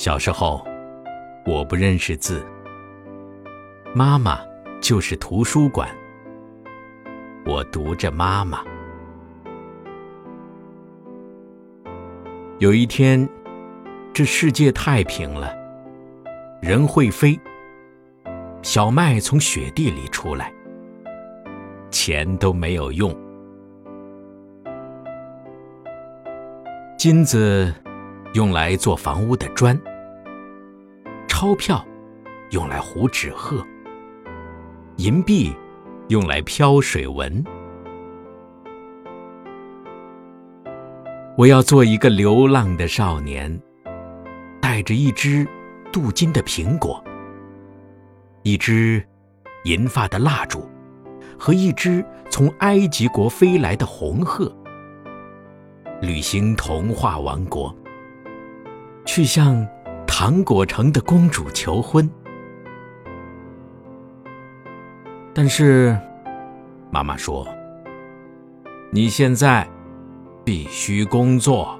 小时候，我不认识字，妈妈就是图书馆，我读着妈妈。有一天，这世界太平了，人会飞，小麦从雪地里出来，钱都没有用，金子用来做房屋的砖，钞票用来糊纸鹤，银币用来漂水纹。我要做一个流浪的少年，带着一只镀金的苹果，一只银发的蜡烛，和一只从埃及国飞来的红鹤，旅行童话王国，去向糖果城的公主求婚。但是，妈妈说：“你现在。”必须工作。